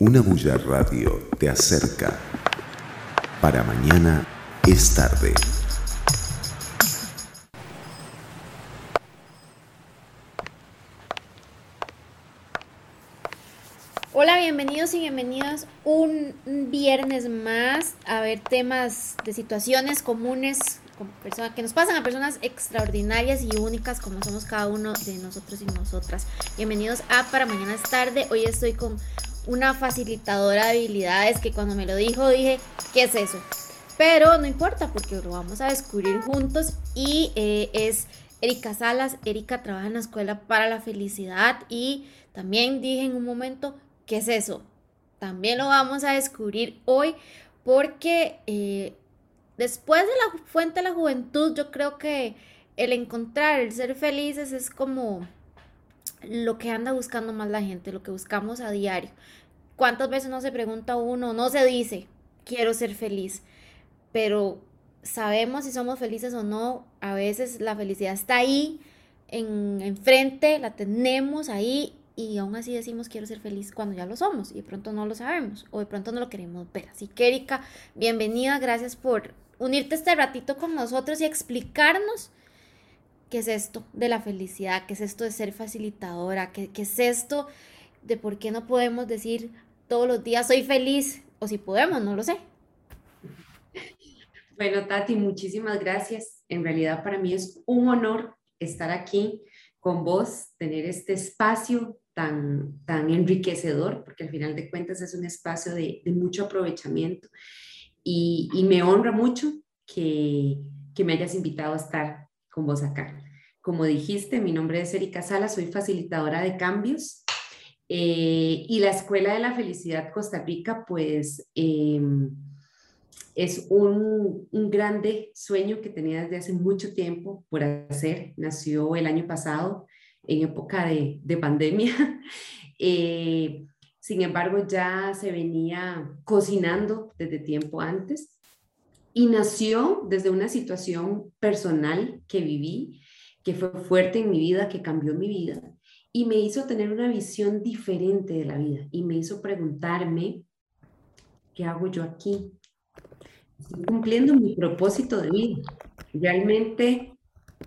Una bulla radio te acerca. Para mañana es tarde. Hola, bienvenidos y bienvenidas un viernes más a ver temas de situaciones comunes con personas que nos pasan a personas extraordinarias y únicas como somos cada uno de nosotros y nosotras. Bienvenidos a Para Mañana es tarde. Hoy estoy con una facilitadora de habilidades que cuando me lo dijo dije, ¿qué es eso? Pero no importa porque lo vamos a descubrir juntos y eh, es Erika Salas. Erika trabaja en la Escuela para la Felicidad y también dije en un momento, ¿qué es eso? También lo vamos a descubrir hoy porque eh, después de la fuente de la juventud yo creo que el encontrar, el ser felices es como lo que anda buscando más la gente, lo que buscamos a diario. ¿Cuántas veces no se pregunta uno, no se dice, quiero ser feliz? Pero sabemos si somos felices o no. A veces la felicidad está ahí, en, enfrente, la tenemos ahí y aún así decimos quiero ser feliz cuando ya lo somos y de pronto no lo sabemos o de pronto no lo queremos ver. Así que Erika, bienvenida, gracias por unirte este ratito con nosotros y explicarnos qué es esto de la felicidad, qué es esto de ser facilitadora, qué, qué es esto de por qué no podemos decir todos los días soy feliz, o si podemos, no lo sé. Bueno, Tati, muchísimas gracias. En realidad para mí es un honor estar aquí con vos, tener este espacio tan, tan enriquecedor, porque al final de cuentas es un espacio de, de mucho aprovechamiento y, y, me honra mucho que, que me hayas invitado a estar con vos acá. Como dijiste, mi nombre es Erika Sala, soy facilitadora de cambios eh, y la Escuela de la Felicidad Costa Rica, pues em, es un, un, grande sueño que tenía desde hace mucho tiempo por hacer. Nació el año pasado en época de, de pandemia. Eh, sin embargo, ya se venía cocinando desde tiempo antes y nació desde una situación personal que viví que fue fuerte en mi vida, que cambió mi vida y me hizo tener una visión diferente de la vida y me hizo preguntarme, ¿qué hago yo aquí? Estoy cumpliendo mi propósito de vida. Realmente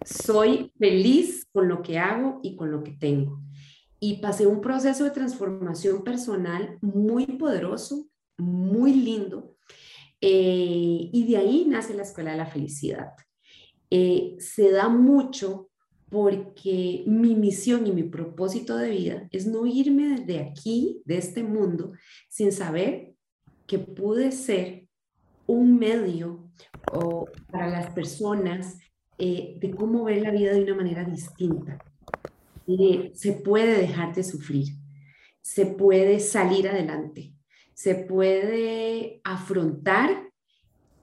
soy feliz con lo que hago y con lo que tengo. Y pasé un proceso de transformación personal muy poderoso, muy lindo. Eh, y de ahí nace la Escuela de la Felicidad. Eh, se da mucho porque mi misión y mi propósito de vida es no irme de aquí, de este mundo, sin saber que pude ser un medio para las personas eh, de cómo ver la vida de una manera distinta. se puede dejar de sufrir, se puede salir adelante, se puede afrontar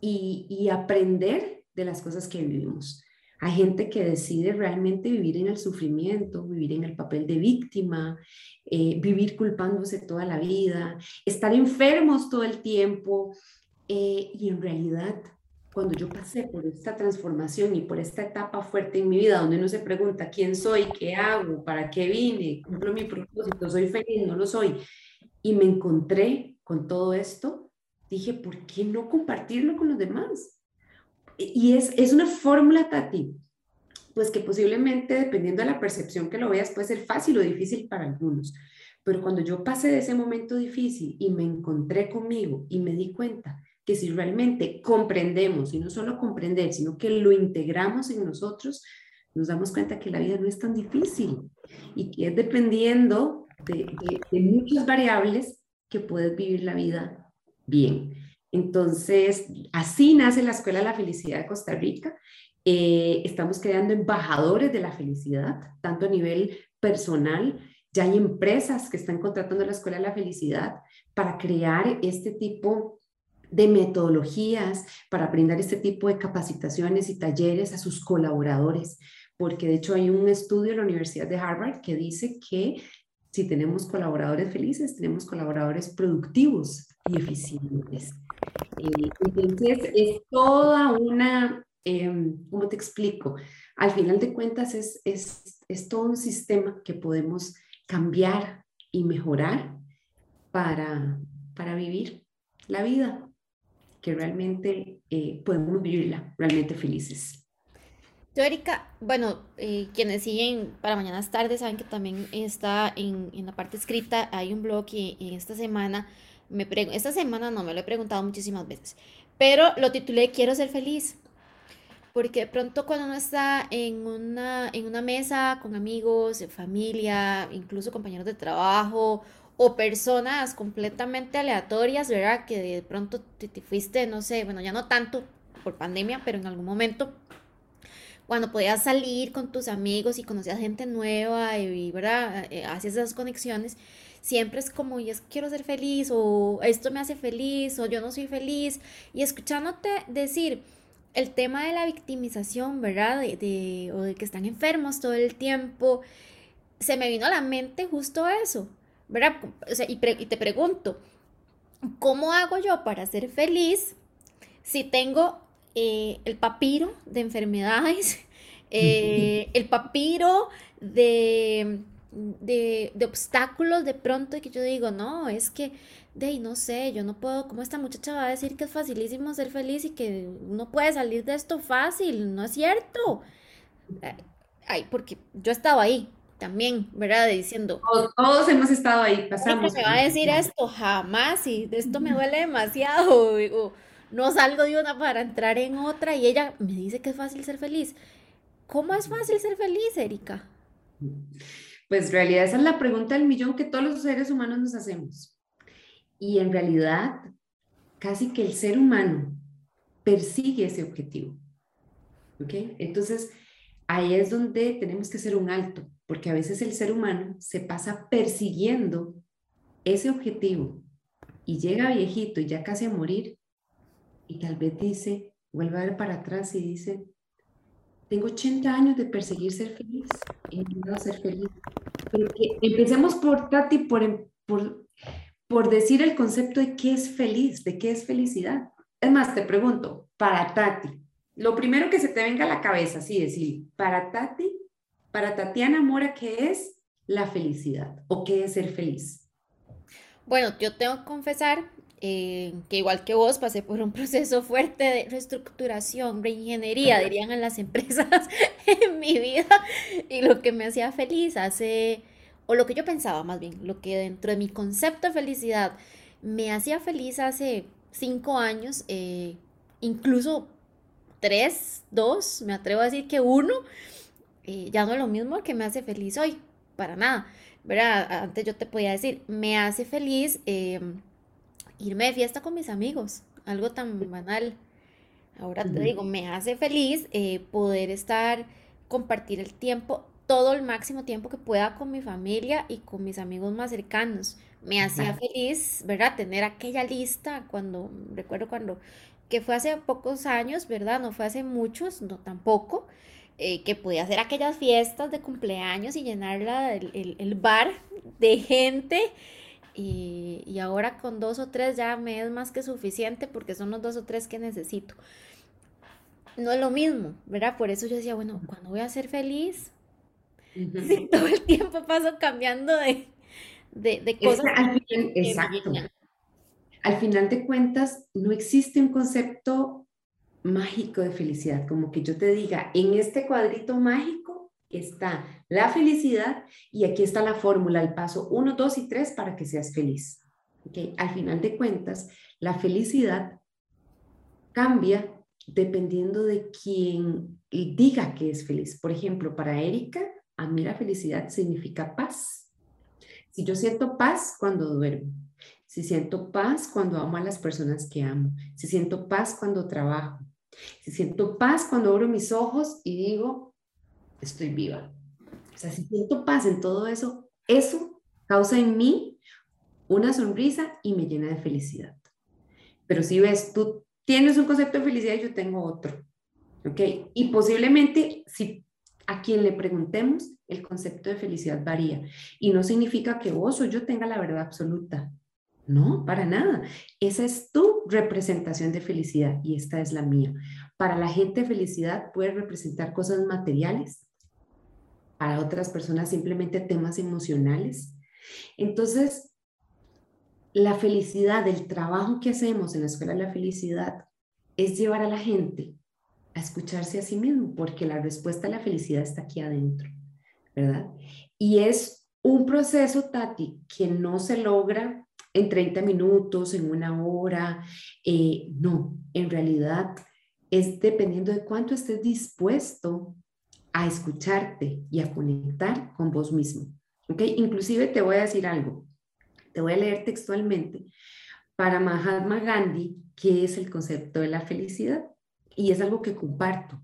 y aprender de las cosas que vivimos. Hay gente que decide realmente vivir en el sufrimiento, vivir en el papel de víctima, eh, vivir culpándose toda la vida, estar enfermos todo el tiempo. Eh, y en realidad, cuando yo pasé por esta transformación y por esta etapa fuerte en mi vida, donde uno se pregunta quién soy, qué hago, para qué vine, cumplo mi propósito, soy feliz, no lo soy, y me encontré con todo esto, dije, ¿por qué no compartirlo con los demás? Y es, es una fórmula, Tati, pues que posiblemente, dependiendo de la percepción que lo veas, puede ser fácil o difícil para algunos. Pero cuando yo pasé de ese momento difícil y me encontré conmigo y me di cuenta que si realmente comprendemos, y no solo comprender, sino que lo integramos en nosotros, nos damos cuenta que la vida no es tan difícil y que es dependiendo de, de, de muchas variables que puedes vivir la vida bien. Entonces, así nace la Escuela de la Felicidad de Costa Rica. Eh, estamos creando embajadores de la felicidad, tanto a nivel personal, ya hay empresas que están contratando la Escuela de la Felicidad para crear este tipo de metodologías, para brindar este tipo de capacitaciones y talleres a sus colaboradores, porque de hecho hay un estudio en la Universidad de Harvard que dice que si tenemos colaboradores felices, tenemos colaboradores productivos y eficientes. Eh, entonces, es toda una, eh, ¿cómo te explico? Al final de cuentas, es, es, es todo un sistema que podemos cambiar y mejorar para, para vivir la vida, que realmente eh, podemos vivirla realmente felices. Yo, Erika, bueno, eh, quienes siguen para mañanas tardes saben que también está en, en la parte escrita, hay un blog y, y esta semana, me esta semana no me lo he preguntado muchísimas veces, pero lo titulé Quiero ser feliz porque de pronto cuando uno está en una, en una mesa con amigos, familia, incluso compañeros de trabajo o personas completamente aleatorias, ¿verdad? Que de pronto te, fuiste, no sé, bueno, ya no tanto por pandemia, pero en algún momento cuando podías salir con tus amigos y conocías gente nueva y, ¿verdad? Eh, haces esas conexiones, siempre es como, y es quiero ser feliz, o esto me hace feliz, o yo no soy feliz, y escuchándote decir, el tema de la victimización, ¿verdad? De, o de que están enfermos todo el tiempo, se me vino a la mente justo eso, ¿verdad? O sea, y, te pregunto, ¿cómo hago yo para ser feliz si tengo eh, el papiro de enfermedades, eh, el papiro de, de, de obstáculos de pronto y que yo digo, no, es que de no sé, yo no puedo, ¿cómo esta muchacha va a decir que es facilísimo ser feliz y que uno puede salir de esto fácil? No es cierto. Eh, ay, porque yo estaba ahí también, ¿verdad? Diciendo. Todos, hemos estado ahí, pasamos. me va a decir esto jamás y de esto me duele demasiado. O, no salgo de una para entrar en otra y ella me dice que es fácil ser feliz. ¿Cómo es fácil ser feliz, Erika? Pues en realidad esa es la pregunta del millón que todos los seres humanos nos hacemos. Y en realidad, casi que el ser humano persigue ese objetivo. ¿Ok? Entonces, ahí es donde tenemos que hacer un alto, porque a veces el ser humano se pasa persiguiendo ese objetivo y llega viejito y ya casi a morir y tal vez dice, vuelve a ver para atrás y dice, tengo 80 años de perseguir ser feliz y no ser feliz. Empecemos por Tati, por, por por decir el concepto de qué es feliz, de qué es felicidad. Es más, te pregunto, para Tati, lo primero que se te venga a la cabeza, sí, decir, para Tati, para Tatiana Mora, ¿qué es la felicidad o qué es ser feliz? Bueno, yo tengo que confesar eh, que igual que vos pasé por un proceso fuerte de reestructuración, reingeniería, dirían en las empresas en mi vida, y lo que me hacía feliz hace o lo que yo pensaba más bien, lo que dentro de mi concepto de felicidad me hacía feliz hace cinco años, eh, incluso tres, dos, me atrevo a decir que uno, eh, ya no es lo mismo que me hace feliz hoy, para nada. ¿verdad? Antes yo te podía decir, me hace feliz em, irme de fiesta con mis amigos, algo tan banal. Ahora te digo, me hace feliz eh, poder estar, compartir el tiempo todo el máximo tiempo que pueda con mi familia y con mis amigos más cercanos. Me hacía feliz, ¿verdad? Tener aquella lista cuando, recuerdo cuando, que fue hace pocos años, ¿verdad? No fue hace muchos, no tampoco, eh, que podía hacer aquellas fiestas de cumpleaños y llenarla el, el, bar de gente. Y, y, ahora con dos o tres ya me es más que suficiente porque son los dos o tres que necesito. No es lo mismo, ¿verdad? Por eso yo decía, bueno, cuando voy a ser feliz, todo el tiempo paso cambiando de, de, cosas. al exacto. Al final de cuentas, no existe un concepto mágico de felicidad, como que yo te diga, en este cuadrito mágico está la felicidad y aquí está la fórmula, el paso 1, 2 y 3 para que seas feliz. ¿Okay? Al final de cuentas, la felicidad cambia dependiendo de quién diga que es feliz. Por ejemplo, para Erika, a mí la felicidad significa paz. Si yo siento paz cuando duermo, si siento paz cuando amo a las personas que amo, si siento paz cuando trabajo, si siento paz cuando abro mis ojos y digo, estoy viva. O sea, si siento paz en todo eso, eso causa en mí una sonrisa y me llena de felicidad. Pero si ves, tú tienes un concepto de felicidad y yo tengo otro. ¿Ok? Y posiblemente si a quien le preguntemos, el concepto de felicidad varía. Y no significa que vos o yo tenga la verdad absoluta. No, para nada. Esa es tu representación de felicidad y esta es la mía. Para la gente felicidad puede representar cosas materiales, para otras personas simplemente temas emocionales. Entonces, la felicidad, el trabajo que hacemos en la Escuela de la Felicidad es llevar a la gente a escucharse a sí mismo, porque la respuesta a la felicidad está aquí adentro, ¿verdad? Y es un proceso, Tati, que no se logra en 30 minutos, en una hora, eh, no, en realidad es dependiendo de cuánto estés dispuesto a escucharte y a conectar con vos mismo. ¿Ok? Inclusive te voy a decir algo, te voy a leer textualmente. Para Mahatma Gandhi, ¿qué es el concepto de la felicidad? Y es algo que comparto.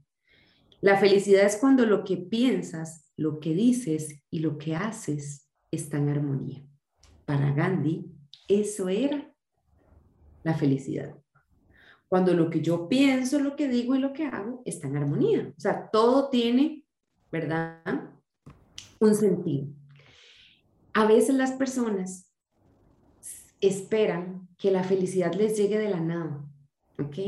La felicidad es cuando lo que piensas, lo que dices y lo que haces está en armonía. Para Gandhi, eso era la felicidad. Cuando lo que yo pienso, lo que digo y lo que hago está en armonía. O sea, todo tiene, ¿verdad? Un sentido. A veces las personas esperan que la felicidad les llegue de la nada, ¿ok?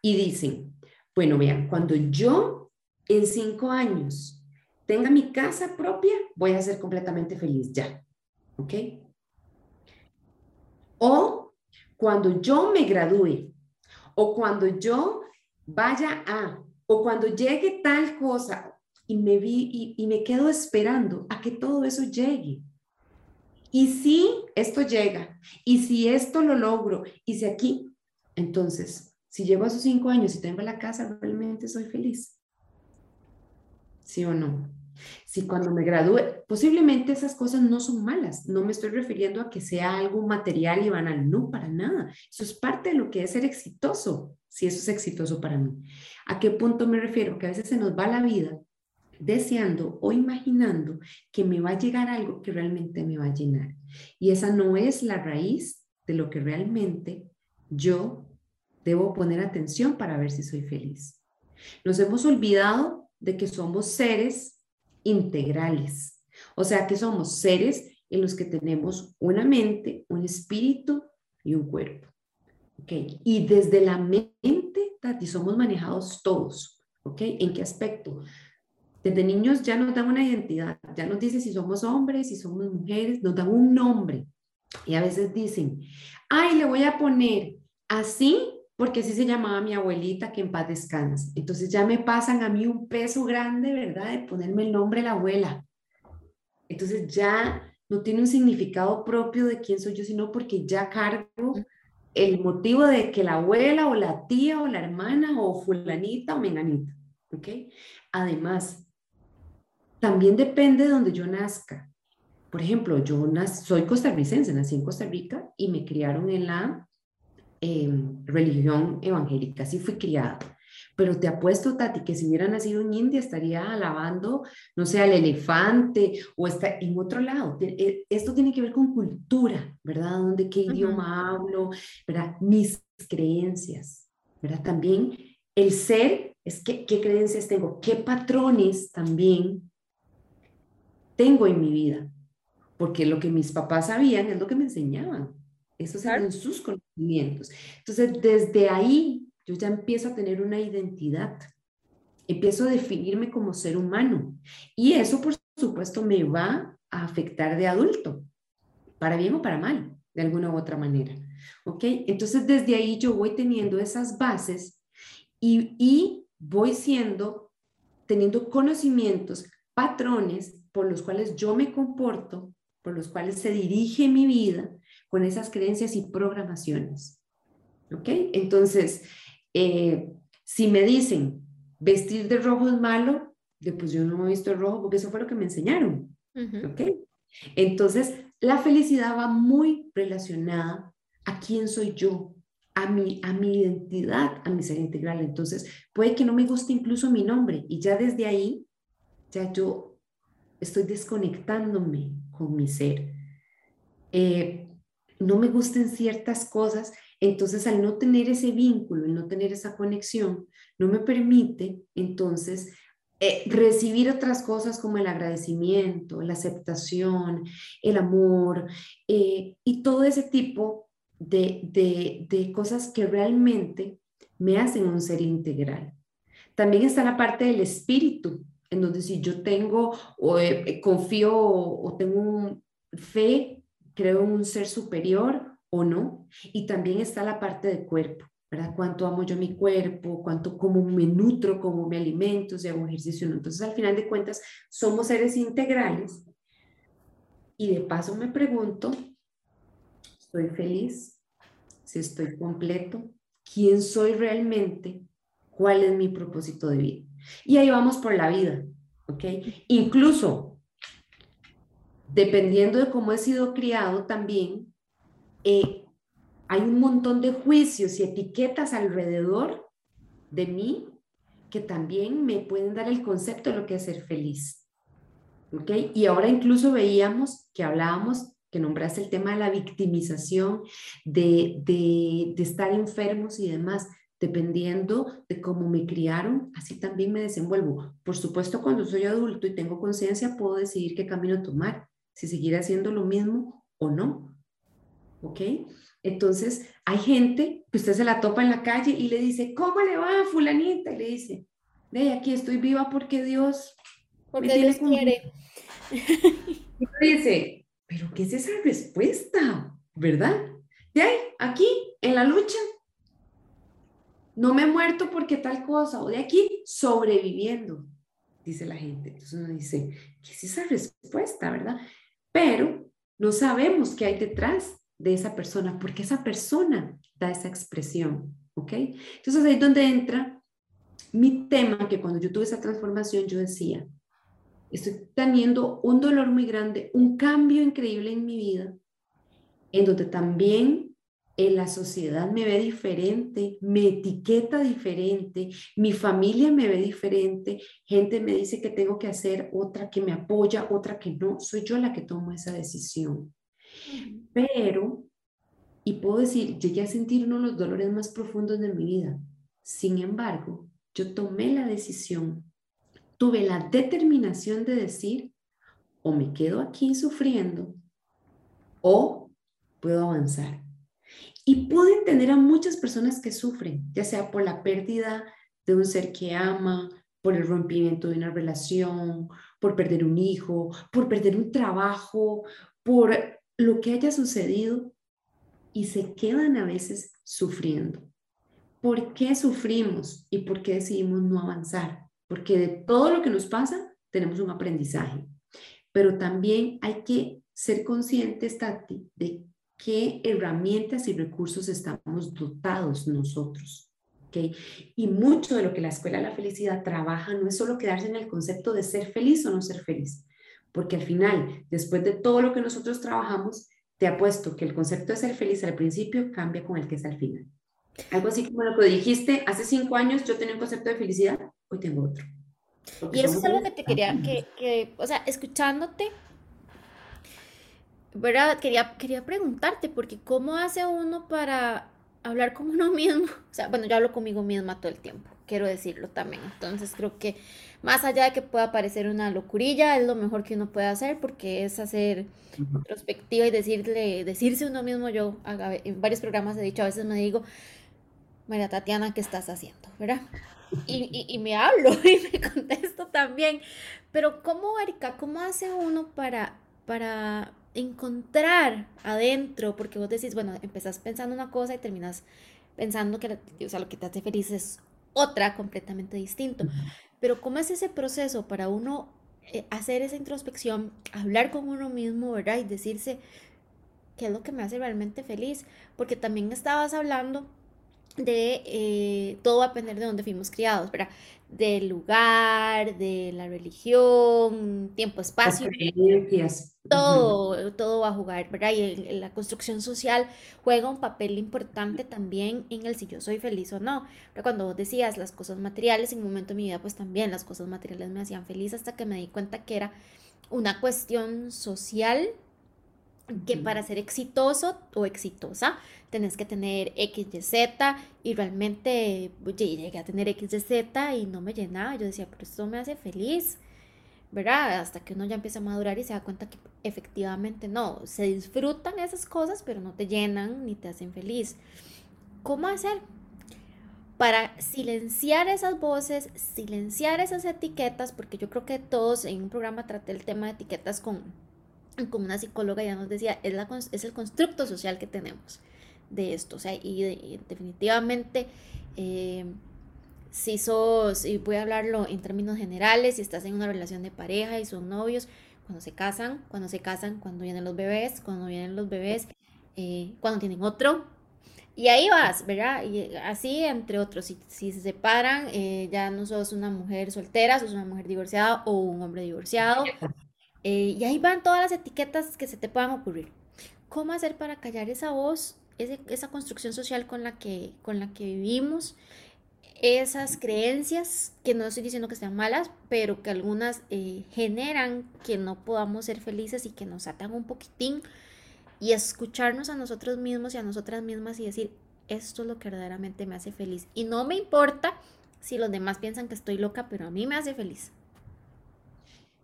Y dicen, bueno, vean, cuando yo en cinco años tenga mi casa propia, voy a ser completamente feliz ya, ¿ok? O cuando yo me gradúe, o cuando yo vaya a, o cuando llegue tal cosa y me vi y, y me quedo esperando a que todo eso llegue. Y si esto llega, y si esto lo logro, y si aquí, entonces, si llego a esos cinco años y tengo la casa, realmente soy feliz. ¿Sí o no? Si cuando me gradúe, posiblemente esas cosas no son malas, no me estoy refiriendo a que sea algo material y banal, no, para nada. Eso es parte de lo que es ser exitoso, si eso es exitoso para mí. ¿A qué punto me refiero? Que a veces se nos va la vida deseando o imaginando que me va a llegar algo que realmente me va a llenar. Y esa no es la raíz de lo que realmente yo debo poner atención para ver si soy feliz. Nos hemos olvidado de que somos seres integrales. O sea, que somos seres en los que tenemos una mente, un espíritu y un cuerpo. ¿Okay? Y desde la mente, Tati, somos manejados todos. ¿Ok? ¿En qué aspecto? Desde niños ya nos dan una identidad, ya nos dice si somos hombres, si somos mujeres, nos dan un nombre. Y a veces dicen, ay, le voy a poner así porque así se llamaba mi abuelita, que en paz descanse. Entonces ya me pasan a mí un peso grande, ¿verdad? De ponerme el nombre de la abuela. Entonces ya no tiene un significado propio de quién soy yo, sino porque ya cargo el motivo de que la abuela o la tía o la hermana o fulanita o menganita. ¿Ok? Además, también depende de donde yo nazca. Por ejemplo, yo soy costarricense, nací en Costa Rica y me criaron en la Em, religión evangélica, así fui criada. Pero te apuesto, Tati, que si hubiera nacido en India estaría alabando, no sé, al elefante o está en otro lado. Eh, esto tiene que ver con cultura, ¿verdad? ¿Dónde, qué idioma hablo, ¿verdad? Mis creencias, ¿verdad? También el ser es que, qué creencias tengo, qué patrones también tengo en mi vida. Porque lo que mis papás sabían es lo que me enseñaban. Esos eran sus conocimientos. Entonces, desde ahí yo ya empiezo a tener una identidad. Empiezo a definirme como ser humano. Y eso, por supuesto, me va a afectar de adulto, para bien o para mal, de alguna u otra manera. ¿Ok? Entonces, desde ahí yo voy teniendo esas bases y, y voy siendo, teniendo conocimientos, patrones por los cuales yo me comporto, por los cuales se dirige mi vida con esas creencias y programaciones. ¿Ok? Entonces, eh, si me dicen vestir de rojo es malo, pues yo no he visto el rojo porque eso fue lo que me enseñaron. ¿Ok? Entonces, la felicidad va muy relacionada a quién soy yo, a mi, a mi identidad, a mi ser integral. Entonces, puede que no me guste incluso mi nombre y ya desde ahí, ya yo estoy desconectándome con mi ser. Eh, no me gusten ciertas cosas, entonces al no tener ese vínculo, el no tener esa conexión, no me permite entonces eh, recibir otras cosas como el agradecimiento, la aceptación, el amor eh, y todo ese tipo de, de, cosas que realmente me hacen un ser integral. También está la parte del espíritu, en donde si yo tengo o eh, confío o, tengo fe creo en un ser superior o no. Y también está la parte de cuerpo, ¿verdad? Cuánto amo yo mi cuerpo, cuánto, cómo me nutro, cómo me alimento, si hago ejercicio no. Entonces, al final de cuentas, somos seres integrales. Y de paso me pregunto, ¿estoy feliz? ¿Si estoy completo? ¿Quién soy realmente? ¿Cuál es mi propósito de vida? Y ahí vamos por la vida, ¿ok? Incluso, dependiendo de cómo he sido criado también, eh, hay un montón de juicios y etiquetas alrededor de mí que también me pueden dar el concepto de lo que es ser feliz. ¿Ok? Y ahora incluso veíamos que hablábamos, que nombraste el tema de la victimización, de, de, de estar enfermos y demás dependiendo de cómo me criaron, así también me desenvuelvo. Por supuesto, cuando soy adulto y tengo conciencia, puedo decidir qué camino tomar, si seguir haciendo lo mismo o no. ¿Ok? Entonces, hay gente que usted se la topa en la calle y le dice, ¿cómo le va, fulanita? Y le dice, de aquí estoy viva porque Dios... Porque Dios quiere. Y dice, pero ¿qué es esa respuesta? ¿Verdad? De ahí, aquí, en la lucha, no me he muerto porque tal cosa, o de aquí sobreviviendo, dice la gente. Entonces uno dice, ¿qué es esa respuesta, verdad? Pero no sabemos qué hay detrás de esa persona, porque esa persona da esa expresión, ¿ok? Entonces ahí es donde entra mi tema, que cuando yo tuve esa transformación yo decía, estoy teniendo un dolor muy grande, un cambio increíble en mi vida, en donde también en la sociedad me ve diferente, me etiqueta diferente, mi familia me ve diferente, gente me dice que tengo que hacer, otra que me apoya, otra que no, soy yo la que tomo esa decisión. Pero, y puedo decir, llegué a sentir uno de los dolores más profundos de mi vida. Sin embargo, yo tomé la decisión, tuve la determinación de decir, o me quedo aquí sufriendo, o puedo avanzar. Y puedo entender a muchas personas que sufren, ya sea por la pérdida de un ser que ama, por el rompimiento de una relación, por perder un hijo, por perder un trabajo, por lo que haya sucedido y se quedan a veces sufriendo. ¿Por qué sufrimos y por qué decidimos no avanzar? Porque de todo lo que nos pasa tenemos un aprendizaje, pero también hay que ser conscientes, de qué herramientas y recursos estamos dotados nosotros. ¿okay? Y mucho de lo que la Escuela de la Felicidad trabaja no es solo quedarse en el concepto de ser feliz o no ser feliz, porque al final, después de todo lo que nosotros trabajamos, te apuesto que el concepto de ser feliz al principio cambia con el que es al final. Algo así como lo que dijiste, hace cinco años yo tenía un concepto de felicidad, hoy tengo otro. y eso es algo que te quería, que, que, o sea, escuchándote, ¿verdad? Quería, quería preguntarte, porque ¿cómo hace uno para hablar con uno mismo? O sea, bueno, yo hablo conmigo misma todo el tiempo, quiero decirlo también. Entonces creo que más allá de que pueda parecer una locurilla, es lo mejor que uno puede hacer porque es hacer introspectiva y decirle, decirse uno mismo, yo en varios programas he dicho, a veces me digo, María Tatiana, ¿qué estás haciendo? ¿Verdad? Y, y, y me hablo y me contesto también. Pero ¿cómo, Erika, cómo hace uno para, para encontrar adentro, porque vos decís, bueno, empezás pensando una cosa y terminas pensando que o sea, lo que te hace feliz es otra completamente distinto. Pero ¿cómo es ese proceso para uno eh, hacer esa introspección, hablar con uno mismo, ¿verdad? Y decirse qué es lo que me hace realmente feliz. Porque también estabas hablando de eh, todo va a depender de dónde fuimos criados, ¿verdad? Del lugar, de la religión, tiempo, espacio. Todo, todo va a jugar, ¿verdad? Y la construcción social juega un papel importante también en el si yo soy feliz o no. Pero cuando vos decías las cosas materiales, en un momento de mi vida, pues también las cosas materiales me hacían feliz hasta que me di cuenta que era una cuestión social que para ser exitoso o exitosa tenés que tener X, Y, Z y realmente llegué a tener X, Y, Z y no me llenaba. Yo decía, pero esto me hace feliz, ¿verdad? Hasta que uno ya empieza a madurar y se da cuenta que efectivamente no, se disfrutan esas cosas, pero no te llenan ni te hacen feliz. ¿Cómo hacer? Para silenciar esas voces, silenciar esas etiquetas, porque yo creo que todos en un programa traté el tema de etiquetas con como una psicóloga ya nos decía, es, la, es el constructo social que tenemos de esto. O sea, y, definitivamente, eh, si sos, y voy a hablarlo en términos generales, si estás en una relación de pareja y son novios, cuando se casan, cuando se casan, cuando vienen los bebés, cuando vienen los bebés, eh, cuando tienen otro. Y ahí vas, ¿verdad? Y así, entre otros, si, si se separan, eh, ya no sos una mujer soltera, sos una mujer divorciada o un hombre divorciado. Eh, y ahí van todas las etiquetas que se te puedan ocurrir. ¿Cómo hacer para callar esa voz, esa construcción social con la, que, con la que vivimos? Esas creencias, que no estoy diciendo que sean malas, pero que algunas eh, generan que no podamos ser felices y que nos atan un poquitín. Y escucharnos a nosotros mismos y a nosotras mismas y decir, esto es lo que verdaderamente me hace feliz. Y no me importa si los demás piensan que estoy loca, pero a mí me hace feliz.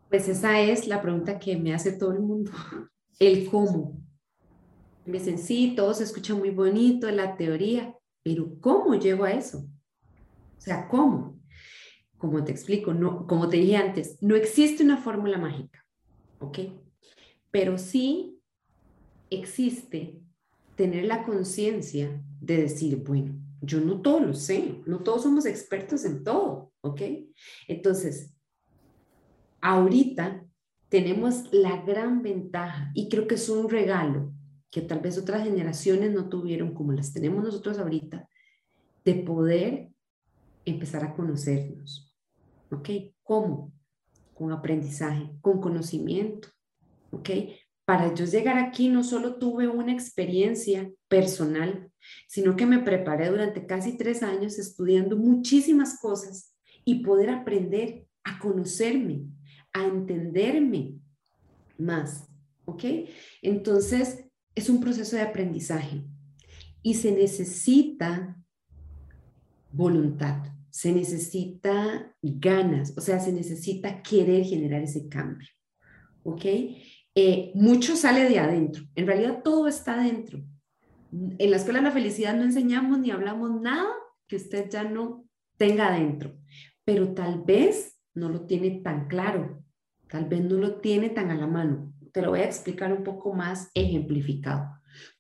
Pues esa es la pregunta que me hace todo el mundo, el cómo. Me dicen, sí, todo se escucha muy bonito, la teoría, pero ¿cómo llego a eso? O sea, ¿cómo? Como te explico, no, como te dije antes, no existe una fórmula mágica, ¿ok? Pero sí existe tener la conciencia de decir, bueno, yo no todo lo sé, no todos somos expertos en todo, ¿ok? Entonces, ahorita tenemos la gran ventaja y creo que es un regalo que tal vez otras generaciones no tuvieron como las tenemos nosotros ahorita, de poder empezar a conocernos. ¿Ok? ¿Cómo? Con aprendizaje, con conocimiento. ¿Ok? Para yo llegar aquí no solo tuve una experiencia personal, sino que me preparé durante casi tres años estudiando muchísimas cosas y poder aprender a conocerme, a entenderme más, ¿ok? Entonces, es un proceso de aprendizaje y se necesita voluntad, se necesita ganas, o sea, se necesita querer generar ese cambio, ¿ok? Eh, mucho sale de adentro, en realidad todo está adentro. En la Escuela de la Felicidad no enseñamos ni hablamos nada que usted ya no tenga adentro, pero tal vez no lo tiene tan claro, tal vez no lo tiene tan a la mano. Te lo voy a explicar un poco más ejemplificado.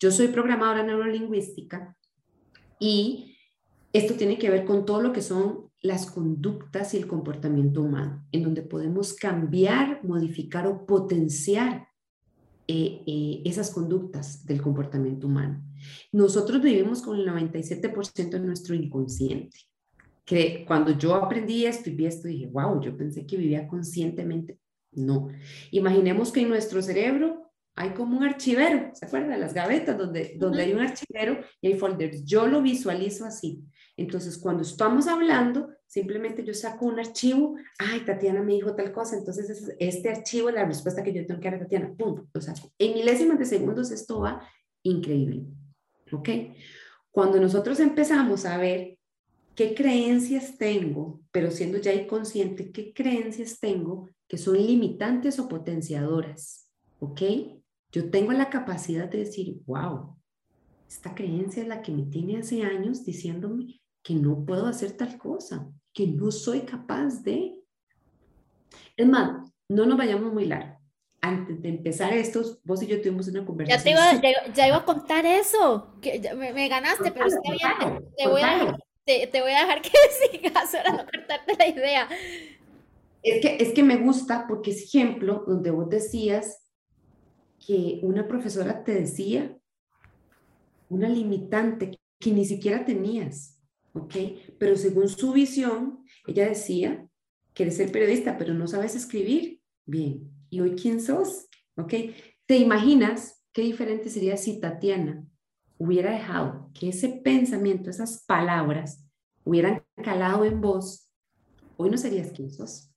Yo soy programadora neurolingüística y esto tiene que ver con todo lo que son las conductas y el comportamiento humano, en donde podemos cambiar, modificar o potenciar eh, eh, esas conductas del comportamiento humano. Nosotros vivimos con el 97% de nuestro inconsciente que cuando yo aprendí esto y vi esto, dije, wow, yo pensé que vivía conscientemente. No. Imaginemos que en nuestro cerebro hay como un archivero, ¿se acuerdan? Las gavetas donde, donde hay un archivero y hay folders. Yo lo visualizo así. Entonces, cuando estamos hablando, simplemente yo saco un archivo, ay, Tatiana me dijo tal cosa, entonces este archivo es la respuesta que yo tengo que dar a Tatiana, pum, lo saco. En milésimas de segundos esto va increíble, ¿ok? Cuando nosotros empezamos a ver qué creencias tengo, pero siendo ya inconsciente, qué creencias tengo que son limitantes o potenciadoras, ¿ok? Yo tengo la capacidad de decir, wow, esta creencia es la que me tiene hace años diciéndome que no puedo hacer tal cosa, que no soy capaz de. Es más, no nos vayamos muy largo. Antes de empezar esto, vos y yo tuvimos una conversación. Ya, te iba, ya, iba a contar eso, que me, ganaste, pero está bien, te, voy a te, voy a dejar que sigas para no cortarte la idea. Es que, es que me gusta porque es ejemplo donde vos decías que una profesora te decía una limitante que ni siquiera tenías, ¿ok? Pero según su visión, ella decía, que eres ser periodista, pero no sabes escribir. Bien, ¿y hoy quién sos? ¿Ok? ¿Te imaginas qué diferente sería si Tatiana hubiera dejado que ese pensamiento, esas palabras, hubieran calado en vos, hoy no serías quien sos.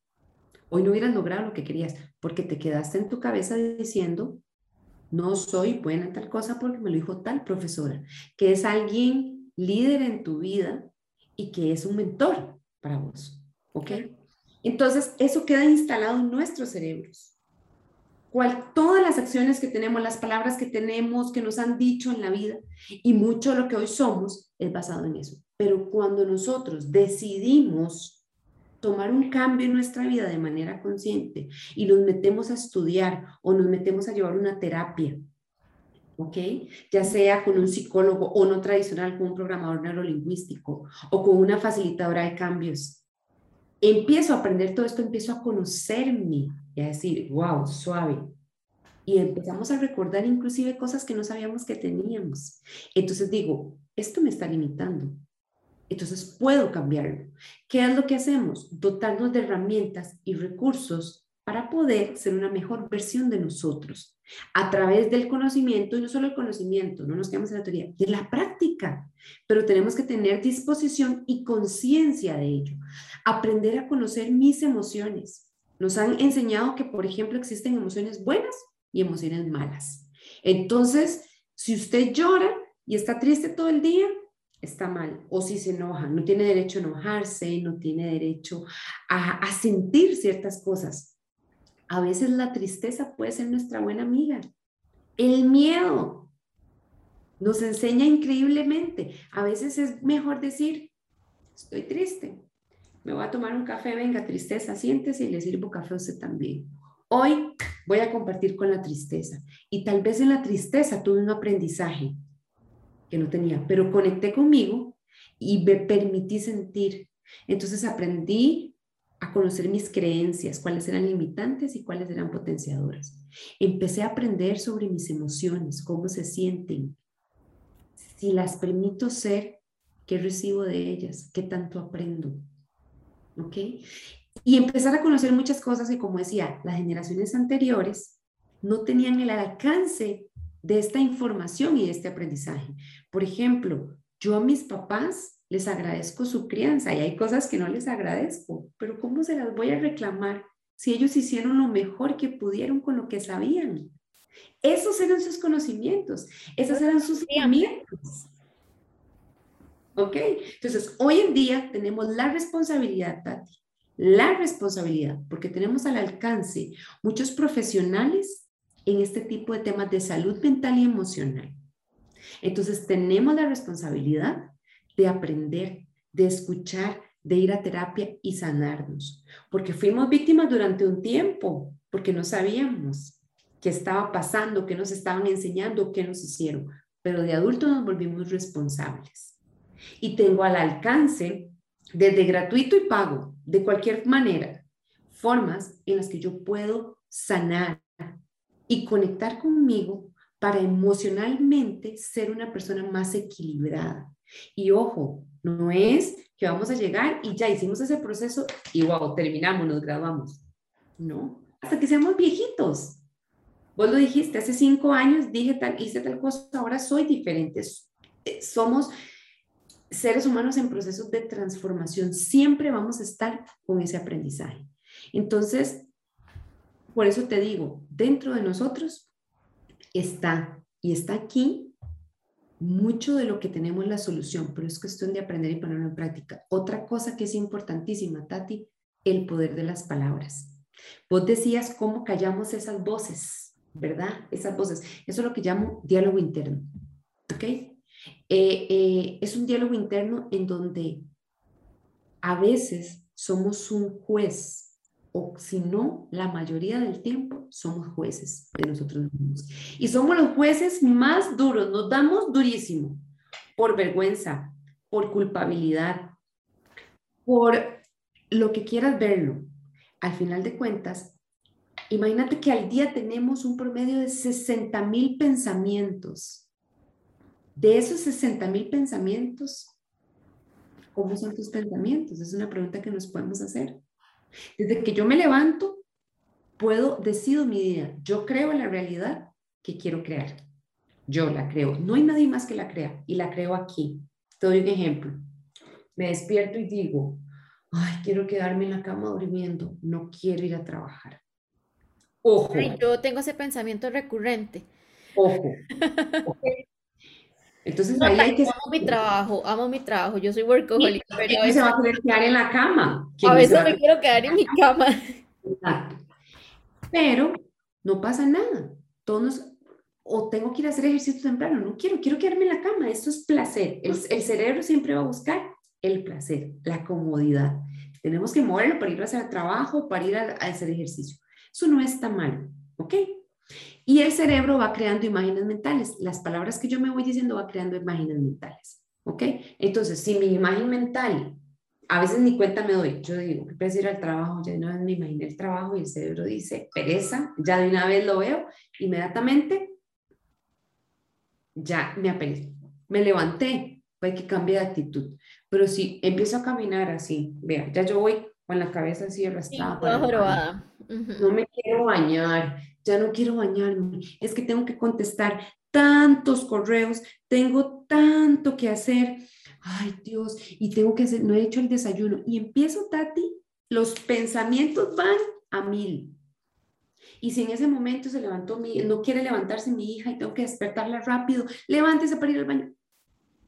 Hoy no hubieras logrado lo que querías, porque te quedaste en tu cabeza diciendo, no soy buena en tal cosa porque me lo dijo tal profesora, que es alguien líder en tu vida y que es un mentor para vos. ¿Ok? Entonces, eso queda instalado en nuestros cerebros cual, todas las acciones que tenemos, las palabras que tenemos, que nos han dicho en la vida, y mucho de lo que hoy somos es basado en eso. Pero cuando nosotros decidimos tomar un cambio en nuestra vida de manera consciente y nos metemos a estudiar o nos metemos a llevar una terapia, ¿ok? Ya sea con un psicólogo o no tradicional, con un programador neurolingüístico o con una facilitadora de cambios. Empiezo a aprender todo esto, empiezo a conocerme y a decir, wow, suave. Y empezamos a recordar inclusive cosas que no sabíamos que teníamos. Entonces digo, esto me está limitando. Entonces puedo cambiarlo. ¿Qué es lo que hacemos? Dotarnos de herramientas y recursos para poder ser una mejor versión de nosotros a través del conocimiento, y no solo el conocimiento, no nos quedamos en la teoría, de la práctica, pero tenemos que tener disposición y conciencia de ello. Aprender a conocer mis emociones. Nos han enseñado que, por ejemplo, existen emociones buenas y emociones malas. Entonces, si usted llora y está triste todo el día, está mal. O si se enoja, no tiene derecho a enojarse, no tiene derecho a, a sentir ciertas cosas. A veces la tristeza puede ser nuestra buena amiga. El miedo nos enseña increíblemente. A veces es mejor decir, estoy triste, me voy a tomar un café, venga, tristeza, siéntese y le sirvo café a usted también. Hoy voy a compartir con la tristeza. Y tal vez en la tristeza tuve un aprendizaje que no tenía, pero conecté conmigo y me permití sentir. Entonces aprendí conocer mis creencias, cuáles eran limitantes y cuáles eran potenciadoras. Empecé a aprender sobre mis emociones, cómo se sienten, si las permito ser, qué recibo de ellas, qué tanto aprendo. ¿Ok? Y empezar a conocer muchas cosas que, como decía, las generaciones anteriores no tenían el alcance de esta información y de este aprendizaje. Por ejemplo, yo a mis papás les agradezco su crianza y hay cosas que no les agradezco, pero ¿cómo se las voy a reclamar si ellos hicieron lo mejor que pudieron con lo que sabían? Esos eran sus conocimientos, esas eran sus herramientas. ¿Ok? Entonces, hoy en día tenemos la responsabilidad, Tati, la responsabilidad, porque tenemos al alcance muchos profesionales en este tipo de temas de salud mental y emocional. Entonces tenemos la responsabilidad de aprender, de escuchar, de ir a terapia y sanarnos, porque fuimos víctimas durante un tiempo, porque no sabíamos qué estaba pasando, qué nos estaban enseñando, qué nos hicieron, pero de adultos nos volvimos responsables. Y tengo al alcance, desde gratuito y pago, de cualquier manera, formas en las que yo puedo sanar y conectar conmigo para emocionalmente ser una persona más equilibrada. Y ojo, no es que vamos a llegar y ya hicimos ese proceso y wow, terminamos, nos graduamos. No, hasta que seamos viejitos. Vos lo dijiste, hace cinco años dije tal, hice tal cosa, ahora soy diferente. Eh, somos seres humanos en procesos de transformación. Siempre vamos a estar con ese aprendizaje. Entonces, por eso te digo, dentro de nosotros está y está aquí mucho de lo que tenemos la solución, pero es cuestión de aprender y ponerlo en práctica. Otra cosa que es importantísima, Tati, el poder de las palabras. Vos decías cómo callamos esas voces, ¿verdad? Esas voces. Eso es lo que llamo diálogo interno. ¿Ok? Eh, eh, es un diálogo interno en donde a veces somos un juez o si no, la mayoría del tiempo somos jueces de nosotros mismos. Y somos los jueces más duros, nos damos durísimo por vergüenza, por culpabilidad, por lo que quieras verlo. Al final de cuentas, imagínate que al día tenemos un promedio de 60 mil pensamientos. De esos 60 mil pensamientos, ¿cómo son tus pensamientos? Es una pregunta que nos podemos hacer. Desde que yo me levanto, puedo, decido mi día. Yo creo en la realidad que quiero crear. Yo la creo. No hay nadie más que la crea y la creo aquí. Te doy un ejemplo. Me despierto y digo, ay, quiero quedarme en la cama durmiendo, no quiero ir a trabajar. Ojo. yo tengo ese pensamiento recurrente. Ojo. Entonces ahí hay que... Amo mi trabajo, amo mi trabajo, yo soy workaholic. pero a se va a querer quedar en la cama. A veces me quiero quedar en mi cama. Exacto. Pero no pasa nada. Todos o tengo que ir a hacer ejercicio temprano, no quiero, quiero quedarme en la cama, esto es placer. El, el cerebro siempre va a buscar el placer, la comodidad. tenemos que moverlo para ir a hacer trabajo, para ir a, a hacer ejercicio. Eso no está mal, ¿ok? Y el cerebro va creando imágenes mentales. Las palabras que yo me voy diciendo va creando imágenes mentales, ¿ok? Entonces, si mi imagen mental, a veces ni cuenta me doy, yo digo, que ir al trabajo, ya de una vez me imaginé el trabajo y el cerebro dice, pereza, ya de una vez lo veo, inmediatamente ya me aperezco. Me levanté, hay que cambiar de actitud. Pero si empiezo a caminar así, vea, ya yo voy con la cabeza así arrastrada. No me quiero bañar, ya no quiero bañarme. Es que tengo que contestar tantos correos, tengo tanto que hacer. Ay, Dios, y tengo que hacer, no he hecho el desayuno. Y empiezo, Tati, los pensamientos van a mil. Y si en ese momento se levantó mi, no quiere levantarse mi hija y tengo que despertarla rápido, levántese para ir al baño.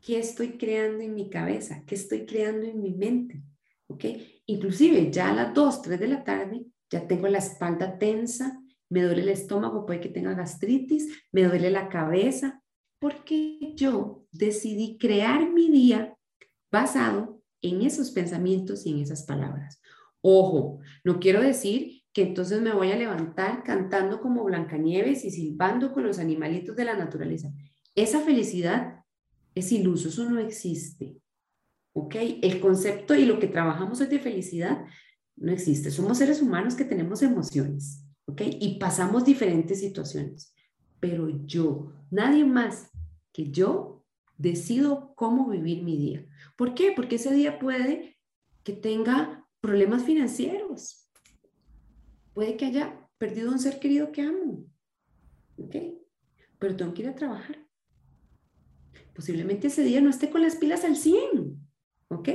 ¿Qué estoy creando en mi cabeza? ¿Qué estoy creando en mi mente? ¿Ok? Inclusive ya a las 2, 3 de la tarde, ya tengo la espalda tensa, me duele el estómago, puede que tenga gastritis, me duele la cabeza, porque yo decidí crear mi día basado en esos pensamientos y en esas palabras. Ojo, no quiero decir que entonces me voy a levantar cantando como Blancanieves y silbando con los animalitos de la naturaleza. Esa felicidad es iluso, eso no existe. ¿Ok? El concepto y lo que trabajamos hoy de felicidad no existe. Somos seres humanos que tenemos emociones. ¿Ok? Y pasamos diferentes situaciones. Pero yo, nadie más que yo, decido cómo vivir mi día. ¿Por qué? Porque ese día puede que tenga problemas financieros Puede que haya perdido un ser querido que amo. ¿Ok? Pero tengo que ir a trabajar. Posiblemente ese día no esté con las pilas al 100. ¿Ok?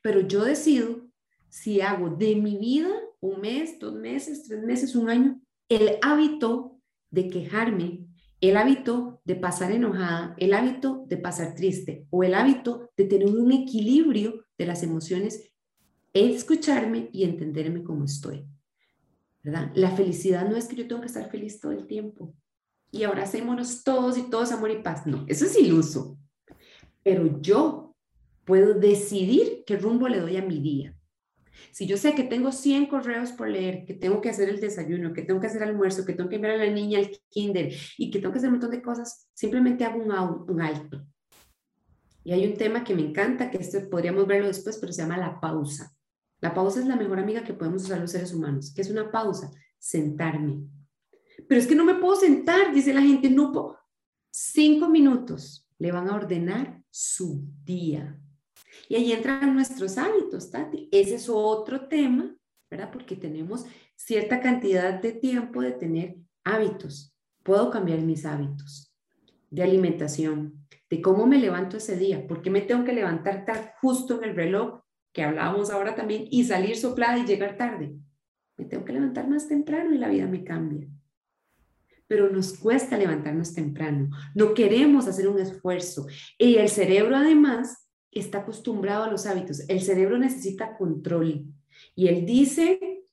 Pero yo decido si hago de mi vida un mes, dos meses, tres meses, un año, el hábito de quejarme, el hábito de pasar enojada, el hábito de pasar triste o el hábito de tener un equilibrio de las emociones, escucharme y entenderme como estoy. La felicidad no es que yo tengo que estar feliz todo el tiempo y ahora hacémonos todos y todos amor y paz. No, eso es iluso. Pero yo puedo decidir qué rumbo le doy a mi día. Si yo sé que tengo 100 correos por leer, que tengo que hacer el desayuno, que tengo que hacer almuerzo, que tengo que enviar a la niña al kinder y que tengo que hacer un montón de cosas, simplemente hago un, un alto. Y hay un tema que me encanta, que esto podríamos verlo después, pero se llama la pausa. La pausa es la mejor amiga que podemos usar los seres humanos. ¿Qué es una pausa? Sentarme. Pero es que no me puedo sentar, dice la gente, no puedo. Cinco minutos le van a ordenar su día. Y ahí entran nuestros hábitos, Tati. Ese es otro tema, ¿verdad? Porque tenemos cierta cantidad de tiempo de tener hábitos. Puedo cambiar mis hábitos de alimentación, de cómo me levanto ese día, por qué me tengo que levantar tan justo en el reloj que hablábamos ahora también, y salir soplada y llegar tarde. Me tengo que levantar más temprano y la vida me cambia. Pero nos cuesta levantarnos temprano. No queremos hacer un esfuerzo. Y el cerebro además está acostumbrado a los hábitos. El cerebro necesita control. Y él dice,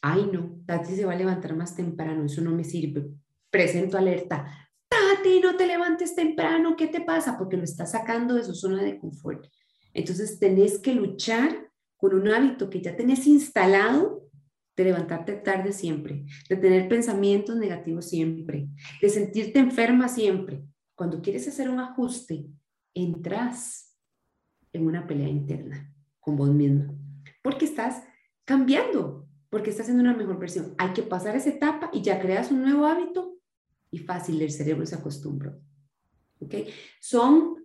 ay no, Tati se va a levantar más temprano, eso no me sirve. Presento alerta. Tati, no te levantes temprano, ¿qué te pasa? Porque lo está sacando de su zona de confort. Entonces tenés que luchar con un hábito que ya tenés instalado de levantarte tarde siempre, de tener pensamientos negativos siempre, de sentirte enferma siempre. Cuando quieres hacer un ajuste, entras en una pelea interna con vos misma, porque estás cambiando, porque estás en una mejor versión. Hay que pasar esa etapa y ya creas un nuevo hábito y fácil, el cerebro se acostumbra. ¿Ok? Son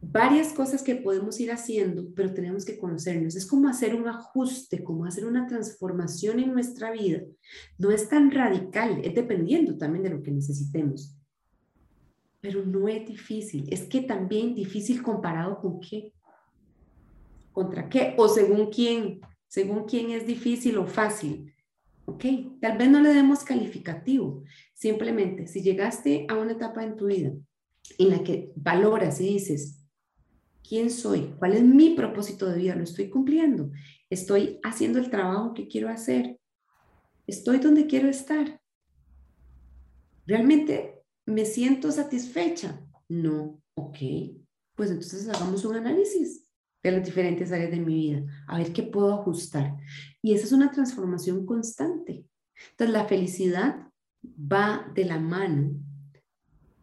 varias cosas que podemos ir haciendo, pero tenemos que conocernos. Es como hacer un ajuste, como hacer una transformación en nuestra vida. No es tan radical, es dependiendo también de lo que necesitemos. Pero no es difícil. Es que también difícil comparado con qué. ¿Contra qué? O según quién. Según quién es difícil o fácil. ¿Ok? Tal vez no le demos calificativo. Simplemente, si llegaste a una etapa en tu vida en la que valoras y dices, ¿Quién soy? ¿Cuál es mi propósito de vida? ¿Lo estoy cumpliendo? ¿Estoy haciendo el trabajo que quiero hacer? ¿Estoy donde quiero estar? ¿Realmente me siento satisfecha? No. Ok. Pues entonces hagamos un análisis. De las diferentes áreas de mi vida, a ver qué puedo ajustar. Y esa es una transformación constante. Entonces, la felicidad va de la mano